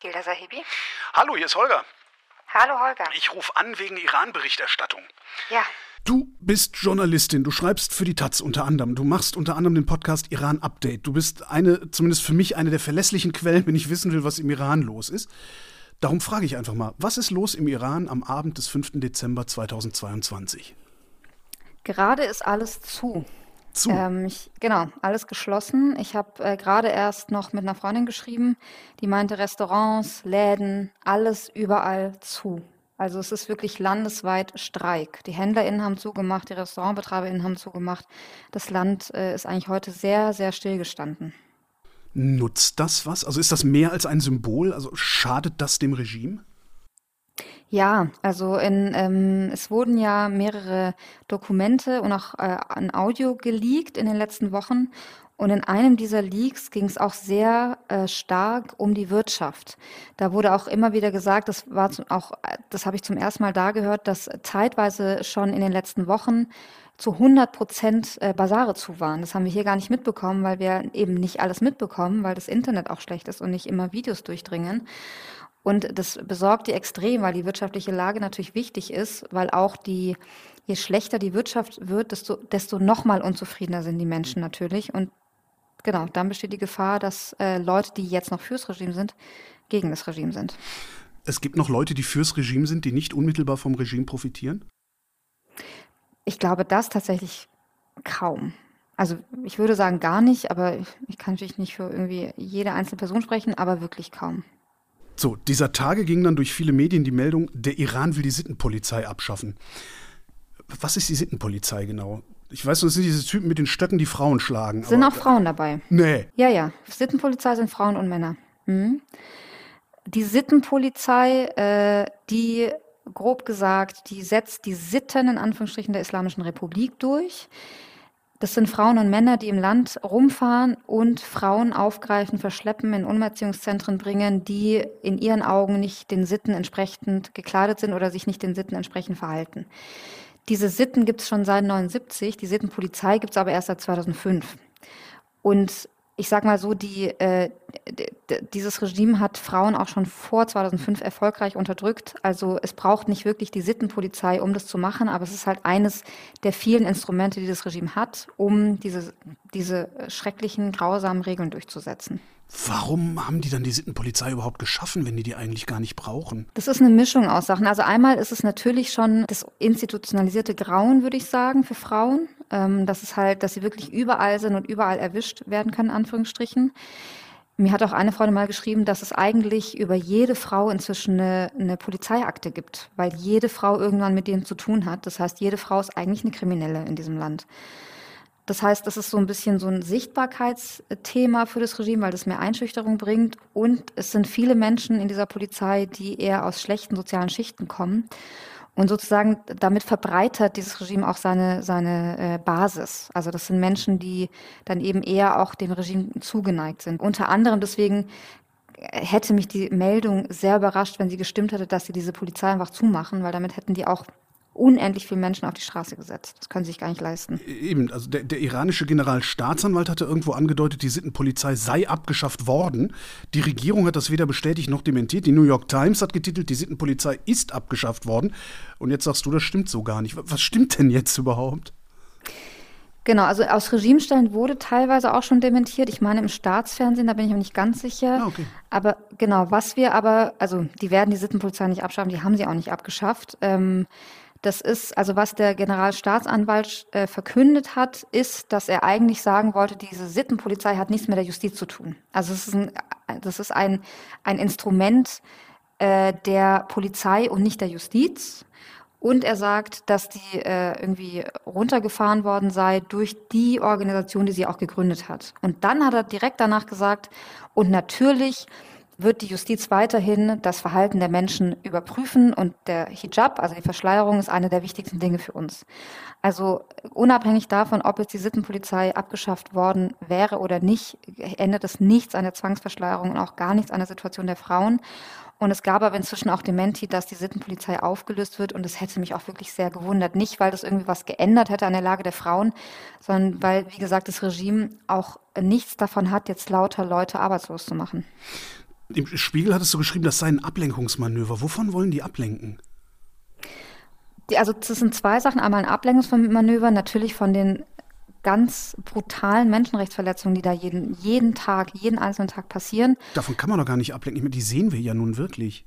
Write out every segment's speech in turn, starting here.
Gilda Sahibi. Hallo, hier ist Holger. Hallo Holger. Ich rufe an wegen Iran-Berichterstattung. Ja. Du bist Journalistin, du schreibst für die Taz unter anderem. Du machst unter anderem den Podcast Iran Update. Du bist eine, zumindest für mich, eine der verlässlichen Quellen, wenn ich wissen will, was im Iran los ist. Darum frage ich einfach mal, was ist los im Iran am Abend des 5. Dezember 2022? Gerade ist alles zu. Zu. Ähm, ich, genau, alles geschlossen. Ich habe äh, gerade erst noch mit einer Freundin geschrieben, die meinte Restaurants, Läden, alles überall zu. Also es ist wirklich landesweit Streik. Die HändlerInnen haben zugemacht, die RestaurantbetreiberInnen haben zugemacht. Das Land äh, ist eigentlich heute sehr, sehr stillgestanden. Nutzt das was? Also ist das mehr als ein Symbol? Also schadet das dem Regime? Ja, also in, ähm, es wurden ja mehrere Dokumente und auch äh, ein Audio geleakt in den letzten Wochen. Und in einem dieser Leaks ging es auch sehr äh, stark um die Wirtschaft. Da wurde auch immer wieder gesagt, das war zum, auch, das habe ich zum ersten Mal da gehört, dass zeitweise schon in den letzten Wochen zu 100 Prozent äh, Basare zu waren. Das haben wir hier gar nicht mitbekommen, weil wir eben nicht alles mitbekommen, weil das Internet auch schlecht ist und nicht immer Videos durchdringen. Und das besorgt die extrem, weil die wirtschaftliche Lage natürlich wichtig ist, weil auch die, je schlechter die Wirtschaft wird, desto, desto noch mal unzufriedener sind die Menschen natürlich. Und genau, dann besteht die Gefahr, dass äh, Leute, die jetzt noch fürs Regime sind, gegen das Regime sind. Es gibt noch Leute, die fürs Regime sind, die nicht unmittelbar vom Regime profitieren? Ich glaube das tatsächlich kaum. Also ich würde sagen gar nicht, aber ich kann natürlich nicht für irgendwie jede einzelne Person sprechen, aber wirklich kaum. So, dieser Tage ging dann durch viele Medien die Meldung, der Iran will die Sittenpolizei abschaffen. Was ist die Sittenpolizei genau? Ich weiß, das sind diese Typen mit den Stöcken, die Frauen schlagen. Sind auch Frauen dabei? Nee. Ja, ja. Sittenpolizei sind Frauen und Männer. Mhm. Die Sittenpolizei, äh, die grob gesagt, die setzt die Sitten in Anführungsstrichen der Islamischen Republik durch. Das sind Frauen und Männer, die im Land rumfahren und Frauen aufgreifen, verschleppen, in Umerziehungszentren bringen, die in ihren Augen nicht den Sitten entsprechend gekleidet sind oder sich nicht den Sitten entsprechend verhalten. Diese Sitten gibt es schon seit 1979, die Sittenpolizei gibt es aber erst seit 2005. Und ich sage mal so, die, äh, dieses Regime hat Frauen auch schon vor 2005 erfolgreich unterdrückt. Also es braucht nicht wirklich die Sittenpolizei, um das zu machen, aber es ist halt eines der vielen Instrumente, die das Regime hat, um diese, diese schrecklichen, grausamen Regeln durchzusetzen. Warum haben die dann die Sittenpolizei überhaupt geschaffen, wenn die die eigentlich gar nicht brauchen? Das ist eine Mischung aus Sachen. Also einmal ist es natürlich schon das institutionalisierte Grauen, würde ich sagen, für Frauen. Ähm, das ist halt, dass sie wirklich überall sind und überall erwischt werden können, Anführungsstrichen. Mir hat auch eine Freundin mal geschrieben, dass es eigentlich über jede Frau inzwischen eine, eine, Polizeiakte gibt, weil jede Frau irgendwann mit denen zu tun hat. Das heißt, jede Frau ist eigentlich eine Kriminelle in diesem Land. Das heißt, das ist so ein bisschen so ein Sichtbarkeitsthema für das Regime, weil das mehr Einschüchterung bringt. Und es sind viele Menschen in dieser Polizei, die eher aus schlechten sozialen Schichten kommen. Und sozusagen damit verbreitert dieses Regime auch seine, seine äh, Basis. Also das sind Menschen, die dann eben eher auch dem Regime zugeneigt sind. Unter anderem deswegen hätte mich die Meldung sehr überrascht, wenn sie gestimmt hätte, dass sie diese Polizei einfach zumachen, weil damit hätten die auch unendlich viele Menschen auf die Straße gesetzt. Das können sie sich gar nicht leisten. Eben, also der, der, iranische Generalstaatsanwalt hatte irgendwo angedeutet, die Sittenpolizei sei abgeschafft worden. Die Regierung hat das weder bestätigt noch dementiert. Die New York Times hat getitelt, die Sittenpolizei ist abgeschafft worden. Und jetzt sagst du, das stimmt so gar nicht. Was stimmt denn jetzt überhaupt? Genau, also aus Regimestellen wurde teilweise auch schon dementiert. Ich meine im Staatsfernsehen, da bin ich mir nicht ganz sicher. Ah, okay. Aber genau, was wir aber, also die werden die Sittenpolizei nicht abschaffen, die haben sie auch nicht abgeschafft. Ähm, das ist, also was der Generalstaatsanwalt äh, verkündet hat, ist, dass er eigentlich sagen wollte, diese Sittenpolizei hat nichts mit der Justiz zu tun. Also es ist ein, das ist ein, ein Instrument äh, der Polizei und nicht der Justiz. Und er sagt, dass die äh, irgendwie runtergefahren worden sei durch die Organisation, die sie auch gegründet hat. Und dann hat er direkt danach gesagt, und natürlich wird die Justiz weiterhin das Verhalten der Menschen überprüfen und der Hijab, also die Verschleierung, ist eine der wichtigsten Dinge für uns. Also unabhängig davon, ob jetzt die Sittenpolizei abgeschafft worden wäre oder nicht, ändert es nichts an der Zwangsverschleierung und auch gar nichts an der Situation der Frauen. Und es gab aber inzwischen auch Dementi, dass die Sittenpolizei aufgelöst wird. Und das hätte mich auch wirklich sehr gewundert. Nicht, weil das irgendwie was geändert hätte an der Lage der Frauen, sondern weil, wie gesagt, das Regime auch nichts davon hat, jetzt lauter Leute arbeitslos zu machen. Im Spiegel hattest du geschrieben, das sei ein Ablenkungsmanöver. Wovon wollen die ablenken? Also das sind zwei Sachen. Einmal ein Ablenkungsmanöver, natürlich von den ganz brutalen Menschenrechtsverletzungen, die da jeden, jeden Tag, jeden einzelnen Tag passieren. Davon kann man doch gar nicht ablenken. Die sehen wir ja nun wirklich.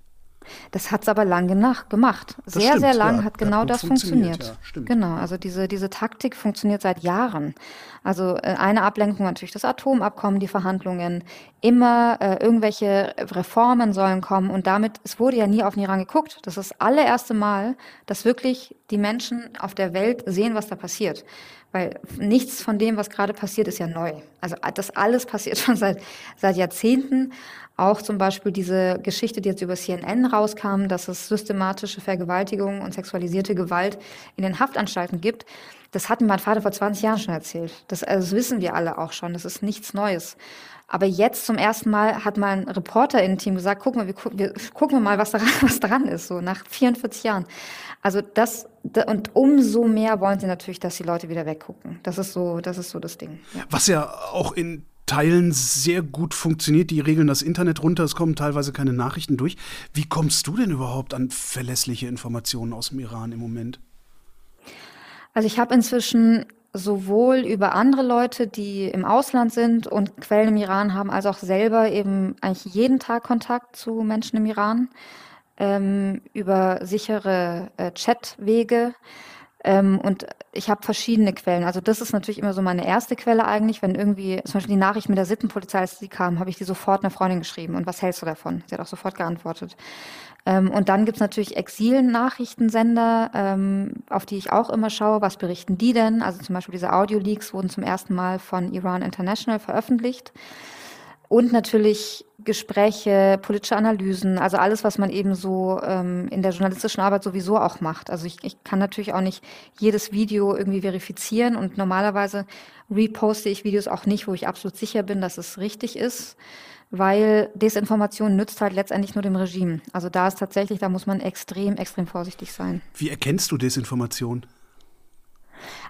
Das hat es aber lange nach gemacht. Sehr, stimmt, sehr lang ja. hat genau das funktioniert. funktioniert. Ja, genau, also diese, diese Taktik funktioniert seit Jahren. Also äh, eine Ablenkung natürlich das Atomabkommen, die Verhandlungen, immer äh, irgendwelche Reformen sollen kommen und damit, es wurde ja nie auf den Iran geguckt. Das ist das allererste Mal, dass wirklich die Menschen auf der Welt sehen, was da passiert. Weil nichts von dem, was gerade passiert, ist ja neu. Also das alles passiert schon seit, seit Jahrzehnten. Auch zum Beispiel diese Geschichte, die jetzt über CNN rauskam, dass es systematische Vergewaltigungen und sexualisierte Gewalt in den Haftanstalten gibt. Das hat mir mein Vater vor 20 Jahren schon erzählt. Das, also das wissen wir alle auch schon. Das ist nichts Neues. Aber jetzt zum ersten Mal hat mal ein Reporter in Team gesagt, guck mal, wir, wir gucken wir mal, was daran, was daran ist, so nach 44 Jahren. Also das, und umso mehr wollen sie natürlich, dass die Leute wieder weggucken. Das ist so, das ist so das Ding. Ja. Was ja auch in Teilen sehr gut funktioniert. Die regeln das Internet runter, es kommen teilweise keine Nachrichten durch. Wie kommst du denn überhaupt an verlässliche Informationen aus dem Iran im Moment? Also ich habe inzwischen sowohl über andere Leute, die im Ausland sind und Quellen im Iran haben, als auch selber eben eigentlich jeden Tag Kontakt zu Menschen im Iran ähm, über sichere äh, Chatwege. Ähm, und ich habe verschiedene Quellen. Also das ist natürlich immer so meine erste Quelle eigentlich. Wenn irgendwie zum Beispiel die Nachricht mit der Sittenpolizei, als die kam, habe ich die sofort einer Freundin geschrieben. Und was hältst du davon? Sie hat auch sofort geantwortet. Ähm, und dann gibt's natürlich Exil-Nachrichtensender, ähm, auf die ich auch immer schaue. Was berichten die denn? Also zum Beispiel diese Audio-Leaks wurden zum ersten Mal von Iran International veröffentlicht. Und natürlich Gespräche, politische Analysen, also alles, was man eben so ähm, in der journalistischen Arbeit sowieso auch macht. Also ich, ich kann natürlich auch nicht jedes Video irgendwie verifizieren und normalerweise reposte ich Videos auch nicht, wo ich absolut sicher bin, dass es richtig ist, weil Desinformation nützt halt letztendlich nur dem Regime. Also da ist tatsächlich, da muss man extrem, extrem vorsichtig sein. Wie erkennst du Desinformation?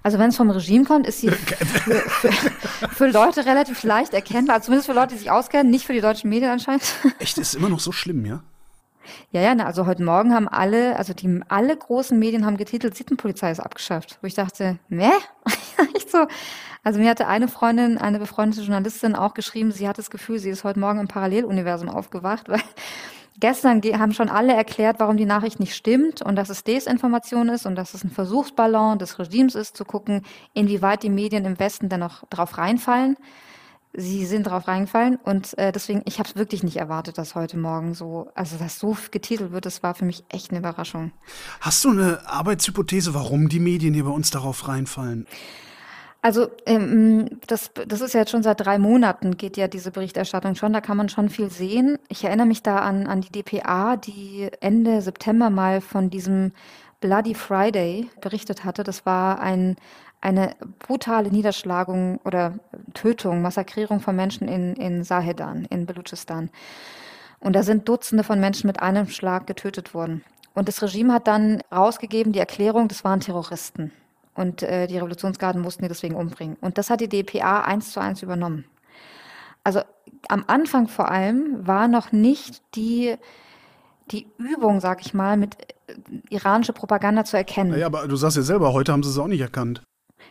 Also wenn es vom Regime kommt, ist sie für, für, für, Leute relativ leicht erkennbar, also zumindest für Leute, die sich auskennen, nicht für die deutschen Medien anscheinend. Echt, ist immer noch so schlimm, ja? Ja, ja, na, also heute Morgen haben alle, also die alle großen Medien haben getitelt, Sittenpolizei ist abgeschafft. Wo ich dachte, ne? Echt so. Also mir hatte eine Freundin, eine befreundete Journalistin auch geschrieben, sie hat das Gefühl, sie ist heute Morgen im Paralleluniversum aufgewacht, weil Gestern haben schon alle erklärt, warum die Nachricht nicht stimmt und dass es Desinformation ist und dass es ein Versuchsballon des Regimes ist, zu gucken, inwieweit die Medien im Westen dann noch drauf reinfallen. Sie sind drauf reingefallen und äh, deswegen, ich habe es wirklich nicht erwartet, dass heute Morgen so, also dass so getitelt wird, das war für mich echt eine Überraschung. Hast du eine Arbeitshypothese, warum die Medien hier bei uns darauf reinfallen? Also ähm, das, das ist ja jetzt schon seit drei Monaten geht ja diese Berichterstattung schon, da kann man schon viel sehen. Ich erinnere mich da an, an die DPA, die Ende September mal von diesem Bloody Friday berichtet hatte. Das war ein, eine brutale Niederschlagung oder Tötung, Massakrierung von Menschen in, in Sahedan, in Belutschistan. Und da sind Dutzende von Menschen mit einem Schlag getötet worden. Und das Regime hat dann rausgegeben, die Erklärung, das waren Terroristen. Und äh, die Revolutionsgarden mussten die deswegen umbringen. Und das hat die DPA eins zu eins übernommen. Also am Anfang vor allem war noch nicht die, die Übung, sag ich mal, mit äh, iranische Propaganda zu erkennen. Naja, aber du sagst ja selber, heute haben sie es auch nicht erkannt.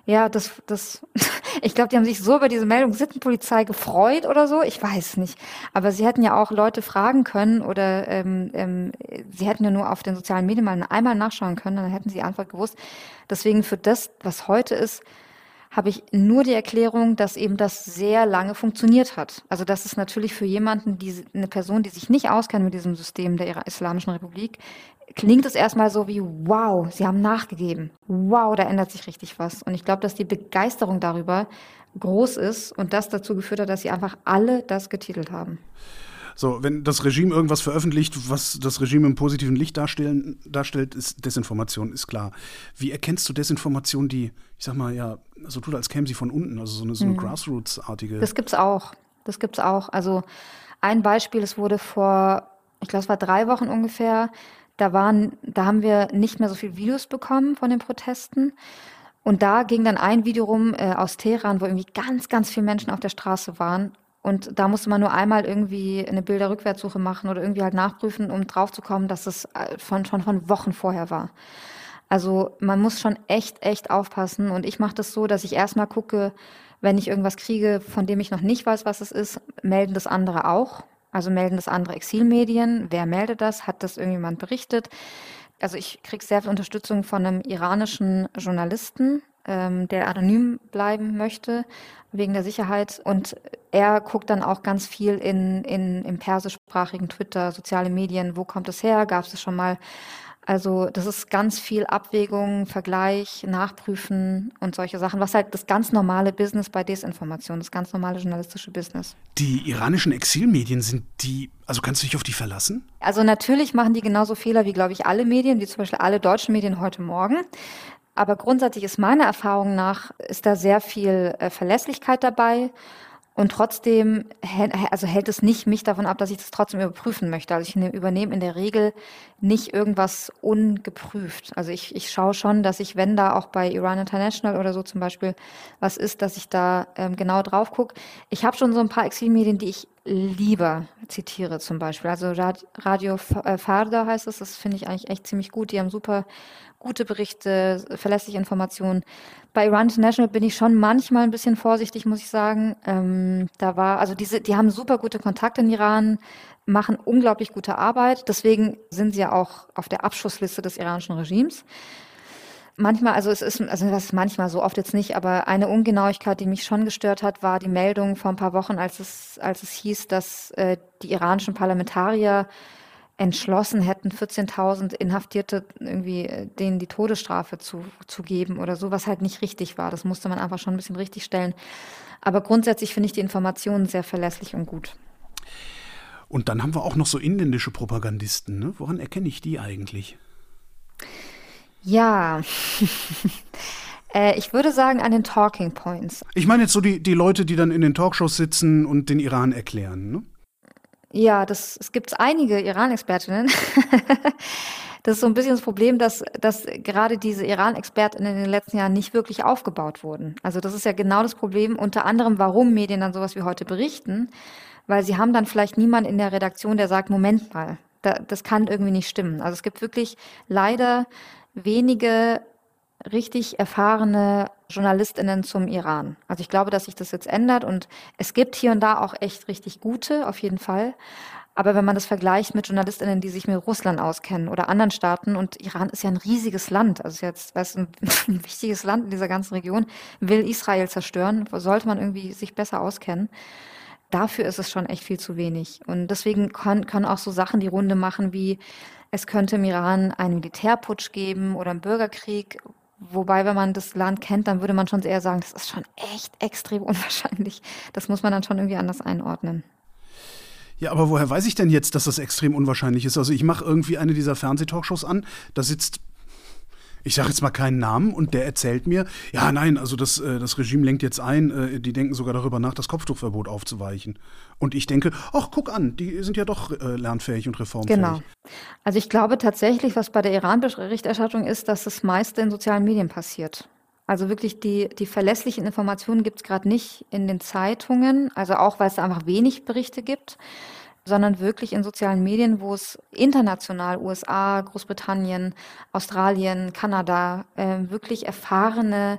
Ja, das, das, ich glaube, die haben sich so über diese Meldung Sittenpolizei gefreut oder so. Ich weiß nicht. Aber sie hätten ja auch Leute fragen können oder ähm, ähm, sie hätten ja nur auf den sozialen Medien mal einmal nachschauen können, dann hätten sie Antwort gewusst. Deswegen für das, was heute ist, habe ich nur die Erklärung, dass eben das sehr lange funktioniert hat. Also das ist natürlich für jemanden, die, eine Person, die sich nicht auskennt mit diesem System der Islamischen Republik, klingt es erstmal so wie, wow, sie haben nachgegeben. Wow, da ändert sich richtig was. Und ich glaube, dass die Begeisterung darüber groß ist und das dazu geführt hat, dass sie einfach alle das getitelt haben. So, wenn das Regime irgendwas veröffentlicht, was das Regime im positiven Licht darstellen, darstellt, ist Desinformation, ist klar. Wie erkennst du Desinformation, die, ich sag mal, ja, so tut, als käme sie von unten, also so eine, so eine mhm. Grassroots-artige. Das gibt's auch. Das gibt's auch. Also ein Beispiel, es wurde vor, ich glaube, es war drei Wochen ungefähr, da waren, da haben wir nicht mehr so viele Videos bekommen von den Protesten. Und da ging dann ein Video rum äh, aus Teheran, wo irgendwie ganz, ganz viele Menschen auf der Straße waren Und da musste man nur einmal irgendwie eine Bilderrückwärtssuche machen oder irgendwie halt nachprüfen, um draufzukommen, dass es äh, von, schon von Wochen vorher war. Also man muss schon echt, echt aufpassen. Und ich mache das so, dass ich erstmal gucke, wenn ich irgendwas kriege, von dem ich noch nicht weiß, was es ist, melden das andere auch. Also melden das andere Exilmedien. Wer meldet das? Hat das irgendjemand berichtet? Also ich kriege sehr viel Unterstützung von einem iranischen Journalisten, ähm, der anonym bleiben möchte wegen der Sicherheit. Und er guckt dann auch ganz viel in, in, im persischsprachigen Twitter, soziale Medien. Wo kommt es her? Gab es schon mal? Also das ist ganz viel Abwägung, Vergleich, Nachprüfen und solche Sachen, was halt das ganz normale Business bei Desinformation, das ganz normale journalistische Business. Die iranischen Exilmedien sind die, also kannst du dich auf die verlassen? Also natürlich machen die genauso Fehler wie, glaube ich, alle Medien, wie zum Beispiel alle deutschen Medien heute Morgen. Aber grundsätzlich ist meiner Erfahrung nach, ist da sehr viel äh, Verlässlichkeit dabei. Und trotzdem also hält es nicht mich davon ab, dass ich das trotzdem überprüfen möchte. Also ich ne, übernehme in der Regel nicht irgendwas ungeprüft. Also ich, ich schaue schon, dass ich, wenn da auch bei Iran International oder so zum Beispiel was ist, dass ich da ähm, genau drauf gucke. Ich habe schon so ein paar Exilmedien, die ich lieber zitiere zum Beispiel. Also Radio äh, Farda heißt es, das finde ich eigentlich echt ziemlich gut. Die haben super gute Berichte, verlässliche Informationen. Bei Iran International bin ich schon manchmal ein bisschen vorsichtig, muss ich sagen. Ähm, da war, also diese, die haben super gute Kontakte in Iran, machen unglaublich gute Arbeit. Deswegen sind sie ja auch auf der Abschussliste des iranischen Regimes. Manchmal, also es ist, also das ist manchmal so oft jetzt nicht, aber eine Ungenauigkeit, die mich schon gestört hat, war die Meldung vor ein paar Wochen, als es, als es hieß, dass äh, die iranischen Parlamentarier entschlossen hätten, 14.000 Inhaftierte irgendwie äh, denen die Todesstrafe zu, zu geben oder so, was halt nicht richtig war. Das musste man einfach schon ein bisschen richtig stellen. Aber grundsätzlich finde ich die Informationen sehr verlässlich und gut. Und dann haben wir auch noch so inländische Propagandisten. Ne? Woran erkenne ich die eigentlich? Ja. Äh, ich würde sagen an den Talking Points. Ich meine jetzt so die, die Leute, die dann in den Talkshows sitzen und den Iran erklären. Ne? Ja, das, es gibt einige Iran-Expertinnen. das ist so ein bisschen das Problem, dass, dass gerade diese Iran-Expertinnen in den letzten Jahren nicht wirklich aufgebaut wurden. Also das ist ja genau das Problem, unter anderem, warum Medien dann sowas wie heute berichten, weil sie haben dann vielleicht niemanden in der Redaktion, der sagt, Moment mal, da, das kann irgendwie nicht stimmen. Also es gibt wirklich leider wenige richtig erfahrene Journalistinnen zum Iran. Also ich glaube, dass sich das jetzt ändert und es gibt hier und da auch echt richtig gute, auf jeden Fall. Aber wenn man das vergleicht mit Journalistinnen, die sich mit Russland auskennen oder anderen Staaten, und Iran ist ja ein riesiges Land, also jetzt weißt, ein, ein wichtiges Land in dieser ganzen Region, will Israel zerstören, sollte man irgendwie sich besser auskennen. Dafür ist es schon echt viel zu wenig. Und deswegen können, können auch so Sachen die Runde machen wie, es könnte im Iran einen Militärputsch geben oder einen Bürgerkrieg, Wobei, wenn man das Land kennt, dann würde man schon eher sagen, das ist schon echt extrem unwahrscheinlich. Das muss man dann schon irgendwie anders einordnen. Ja, aber woher weiß ich denn jetzt, dass das extrem unwahrscheinlich ist? Also ich mache irgendwie eine dieser Fernsehtalkshows an, da sitzt ich sage jetzt mal keinen Namen und der erzählt mir, ja, nein, also das, äh, das Regime lenkt jetzt ein, äh, die denken sogar darüber nach, das Kopftuchverbot aufzuweichen. Und ich denke, ach, guck an, die sind ja doch äh, lernfähig und reformfähig. Genau. Also ich glaube tatsächlich, was bei der Iran-Berichterstattung ist, dass das meiste in sozialen Medien passiert. Also wirklich die, die verlässlichen Informationen gibt es gerade nicht in den Zeitungen, also auch weil es einfach wenig Berichte gibt sondern wirklich in sozialen Medien, wo es international, USA, Großbritannien, Australien, Kanada, äh, wirklich erfahrene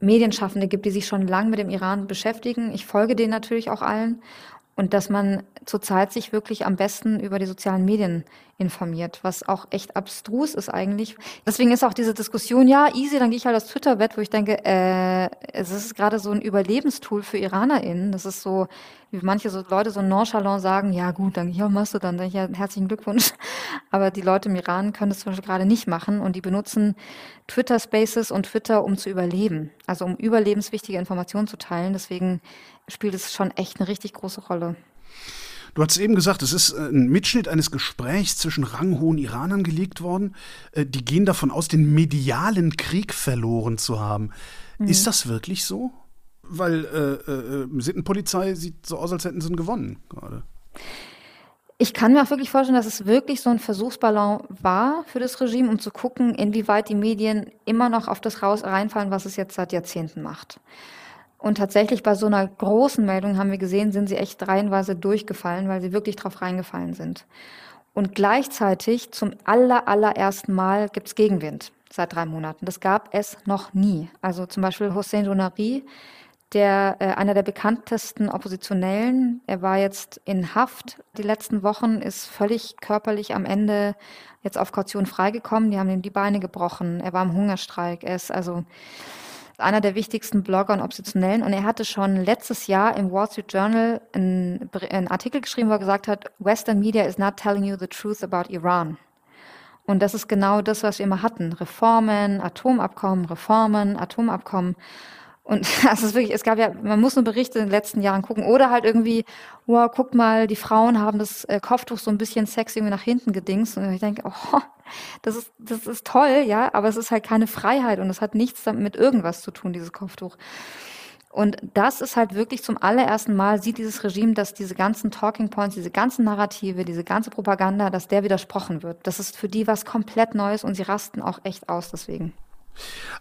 Medienschaffende gibt, die sich schon lange mit dem Iran beschäftigen. Ich folge denen natürlich auch allen. Und dass man zurzeit sich wirklich am besten über die sozialen Medien informiert, was auch echt abstrus ist eigentlich. Deswegen ist auch diese Diskussion, ja, easy, dann gehe ich halt aufs Twitter-Bett, wo ich denke, äh, es ist gerade so ein Überlebenstool für IranerInnen. Das ist so, wie manche so Leute so nonchalant sagen, ja gut, dann ja, machst du dann, dann ja, herzlichen Glückwunsch. Aber die Leute im Iran können das zum Beispiel gerade nicht machen und die benutzen Twitter Spaces und Twitter, um zu überleben. Also um überlebenswichtige Informationen zu teilen. Deswegen spielt es schon echt eine richtig große Rolle. Du hast eben gesagt, es ist äh, ein Mitschnitt eines Gesprächs zwischen ranghohen Iranern gelegt worden. Äh, die gehen davon aus, den medialen Krieg verloren zu haben. Mhm. Ist das wirklich so? Weil äh, äh, Sittenpolizei sieht so aus, als hätten sie ihn gewonnen gerade. Ich kann mir auch wirklich vorstellen, dass es wirklich so ein Versuchsballon war für das Regime, um zu gucken, inwieweit die Medien immer noch auf das raus reinfallen, was es jetzt seit Jahrzehnten macht. Und tatsächlich bei so einer großen Meldung haben wir gesehen, sind sie echt reihenweise durchgefallen, weil sie wirklich drauf reingefallen sind. Und gleichzeitig zum aller, allerersten Mal gibt es Gegenwind seit drei Monaten. Das gab es noch nie. Also zum Beispiel Hossein Donari, der äh, einer der bekanntesten Oppositionellen. Er war jetzt in Haft die letzten Wochen, ist völlig körperlich am Ende jetzt auf Kaution freigekommen. Die haben ihm die Beine gebrochen. Er war im Hungerstreik. Er ist also einer der wichtigsten Blogger und Oppositionellen. Und er hatte schon letztes Jahr im Wall Street Journal einen, einen Artikel geschrieben, wo er gesagt hat, Western Media is not telling you the truth about Iran. Und das ist genau das, was wir immer hatten. Reformen, Atomabkommen, Reformen, Atomabkommen. Und es ist wirklich, es gab ja, man muss nur Berichte in den letzten Jahren gucken. Oder halt irgendwie, wow, guck mal, die Frauen haben das äh, Kopftuch so ein bisschen sexy irgendwie nach hinten gedingst. Und ich denke, oh, das ist, das ist toll, ja, aber es ist halt keine Freiheit und es hat nichts damit mit irgendwas zu tun, dieses Kopftuch. Und das ist halt wirklich zum allerersten Mal sieht dieses Regime, dass diese ganzen Talking Points, diese ganzen Narrative, diese ganze Propaganda, dass der widersprochen wird. Das ist für die was komplett Neues und sie rasten auch echt aus deswegen.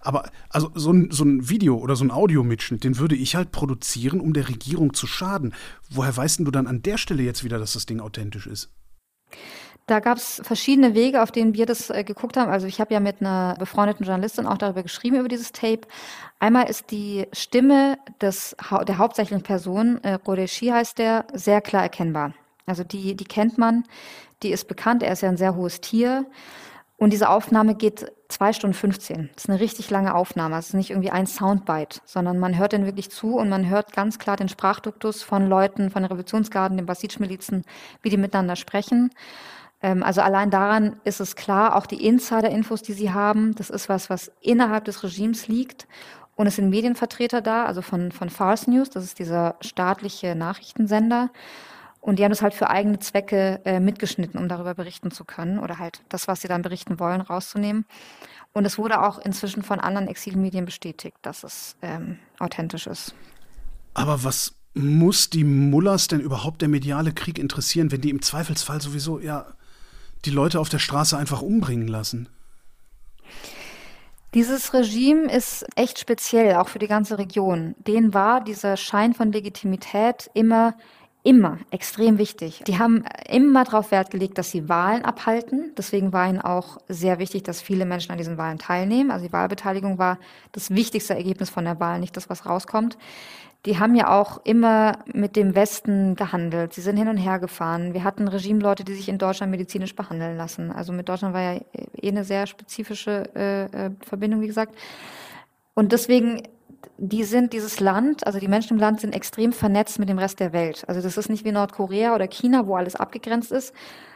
Aber also so ein, so ein Video oder so ein Audiomitschnitt, den würde ich halt produzieren, um der Regierung zu schaden. Woher weißt du dann an der Stelle jetzt wieder, dass das Ding authentisch ist? Da gab es verschiedene Wege, auf denen wir das äh, geguckt haben. Also ich habe ja mit einer befreundeten Journalistin auch darüber geschrieben, über dieses Tape. Einmal ist die Stimme des, der hauptsächlichen Person, äh, Qureshi heißt der, sehr klar erkennbar. Also die, die kennt man, die ist bekannt, er ist ja ein sehr hohes Tier. Und diese Aufnahme geht zwei Stunden 15. Das ist eine richtig lange Aufnahme. Es ist nicht irgendwie ein Soundbite, sondern man hört den wirklich zu und man hört ganz klar den Sprachduktus von Leuten, von den Revolutionsgarden, den Basij-Milizen, wie die miteinander sprechen. Ähm, also allein daran ist es klar, auch die Insider-Infos, die sie haben, das ist was, was innerhalb des Regimes liegt. Und es sind Medienvertreter da, also von, von Fars News, das ist dieser staatliche Nachrichtensender. Und die haben das halt für eigene Zwecke äh, mitgeschnitten, um darüber berichten zu können oder halt das, was sie dann berichten wollen, rauszunehmen. Und es wurde auch inzwischen von anderen Exilmedien bestätigt, dass es ähm, authentisch ist. Aber was muss die Mullers denn überhaupt der mediale Krieg interessieren, wenn die im Zweifelsfall sowieso ja die Leute auf der Straße einfach umbringen lassen? Dieses Regime ist echt speziell, auch für die ganze Region. Denen war dieser Schein von Legitimität immer immer extrem wichtig. Die haben immer darauf Wert gelegt, dass sie Wahlen abhalten. Deswegen war ihnen auch sehr wichtig, dass viele Menschen an diesen Wahlen teilnehmen. Also die Wahlbeteiligung war das wichtigste Ergebnis von der Wahl, nicht das, was rauskommt. Die haben ja auch immer mit dem Westen gehandelt. Sie sind hin und her gefahren. Wir hatten Regimeleute, die sich in Deutschland medizinisch behandeln lassen. Also mit Deutschland war ja eh eine sehr spezifische äh, äh Verbindung, wie gesagt. Und deswegen die sind dieses Land, also die Menschen im Land sind extrem vernetzt mit dem Rest der Welt. Also das ist nicht wie Nordkorea oder China, wo alles abgegrenzt ist,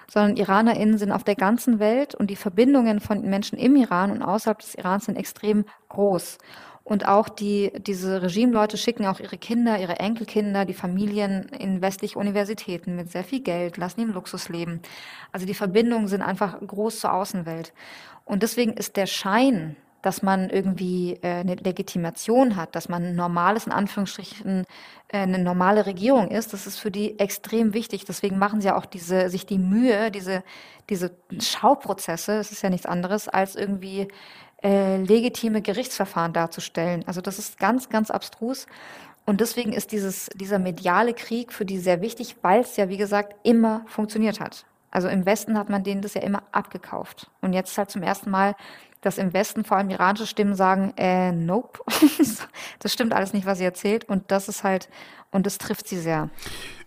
sondern IranerInnen sind auf der ganzen Welt und die Verbindungen von Menschen im Iran und außerhalb des Irans sind extrem groß. Und auch die, diese Regimeleute schicken auch ihre Kinder, ihre Enkelkinder, die Familien in westliche Universitäten mit sehr viel Geld, lassen im Luxus leben. Also die Verbindungen sind einfach groß zur Außenwelt. Und deswegen ist der Schein dass man irgendwie äh, eine Legitimation hat, dass man ein normales, in Anführungsstrichen, äh, eine normale Regierung ist, das ist für die extrem wichtig. Deswegen machen sie ja auch diese, sich die Mühe, diese, diese Schauprozesse, das ist ja nichts anderes, als irgendwie äh, legitime Gerichtsverfahren darzustellen. Also das ist ganz, ganz abstrus. Und deswegen ist dieses, dieser mediale Krieg für die sehr wichtig, weil es ja, wie gesagt, immer funktioniert hat. Also im Westen hat man denen das ja immer abgekauft. Und jetzt halt zum ersten Mal dass im Westen vor allem iranische Stimmen sagen, äh, nope, das stimmt alles nicht, was sie erzählt. Und das ist halt, und das trifft sie sehr.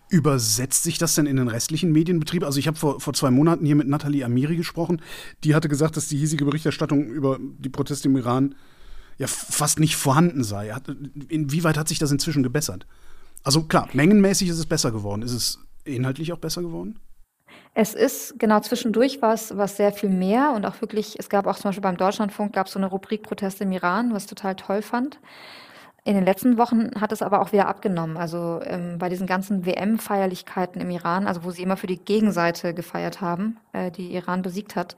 Übersetzt sich das denn in den restlichen Medienbetrieb? Also ich habe vor, vor zwei Monaten hier mit Nathalie Amiri gesprochen. Die hatte gesagt, dass die hiesige Berichterstattung über die Proteste im Iran ja fast nicht vorhanden sei. Inwieweit hat sich das inzwischen gebessert? Also klar, mengenmäßig ist es besser geworden. Ist es inhaltlich auch besser geworden? Es ist genau zwischendurch was, was sehr viel mehr und auch wirklich, es gab auch zum Beispiel beim Deutschlandfunk gab es so eine Rubrik Proteste im Iran, was ich total toll fand. In den letzten Wochen hat es aber auch wieder abgenommen. Also ähm, bei diesen ganzen WM-Feierlichkeiten im Iran, also wo sie immer für die Gegenseite gefeiert haben, äh, die Iran besiegt hat,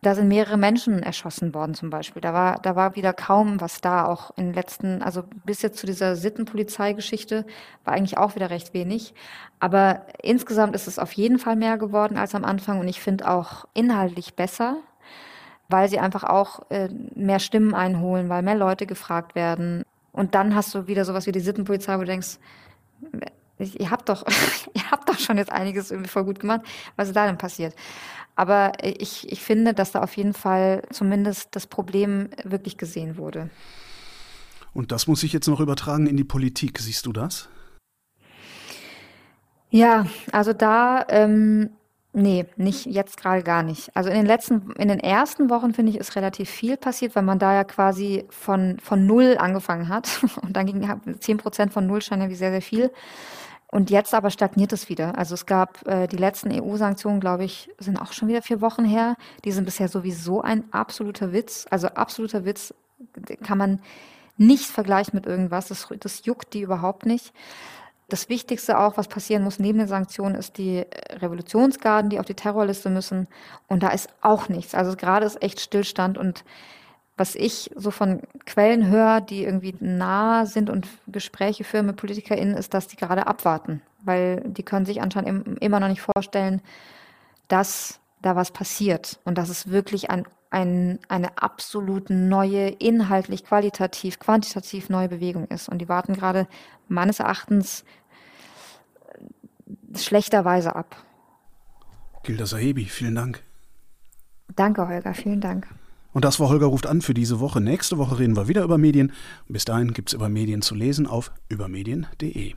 da sind mehrere Menschen erschossen worden zum Beispiel. Da war, da war wieder kaum was da. Auch in den letzten, also bis jetzt zu dieser Sittenpolizeigeschichte war eigentlich auch wieder recht wenig. Aber insgesamt ist es auf jeden Fall mehr geworden als am Anfang und ich finde auch inhaltlich besser, weil sie einfach auch äh, mehr Stimmen einholen, weil mehr Leute gefragt werden. Und dann hast du wieder sowas wie die Sittenpolizei, wo du denkst, ihr habt doch, ihr habt doch schon jetzt einiges irgendwie voll gut gemacht. Was ist da denn passiert? Aber ich, ich finde, dass da auf jeden Fall zumindest das Problem wirklich gesehen wurde. Und das muss sich jetzt noch übertragen in die Politik. Siehst du das? Ja, also da, ähm, nee, nicht jetzt gerade gar nicht. Also in den letzten, in den ersten Wochen finde ich, ist relativ viel passiert, weil man da ja quasi von, von null angefangen hat. Und dann ging zehn Prozent von null scheint ja wie sehr, sehr viel. Und jetzt aber stagniert es wieder. Also es gab äh, die letzten EU-Sanktionen, glaube ich, sind auch schon wieder vier Wochen her. Die sind bisher sowieso ein absoluter Witz. Also absoluter Witz kann man nicht vergleichen mit irgendwas. Das, das juckt die überhaupt nicht. Das Wichtigste auch, was passieren muss neben den Sanktionen, ist die Revolutionsgarden, die auf die Terrorliste müssen. Und da ist auch nichts. Also gerade ist echt Stillstand. Und was ich so von Quellen höre, die irgendwie nah sind und Gespräche führen mit PolitikerInnen, ist, dass die gerade abwarten. Weil die können sich anscheinend immer noch nicht vorstellen, dass da was passiert. Und dass es wirklich ein ein, eine absolut neue, inhaltlich, qualitativ, quantitativ neue Bewegung ist. Und die warten gerade meines Erachtens schlechterweise ab. Gilda Sahebi, vielen Dank. Danke, Holger, vielen Dank. Und das war Holger ruft an für diese Woche. Nächste Woche reden wir wieder über Medien. Bis dahin gibt es über Medien zu lesen auf übermedien.de.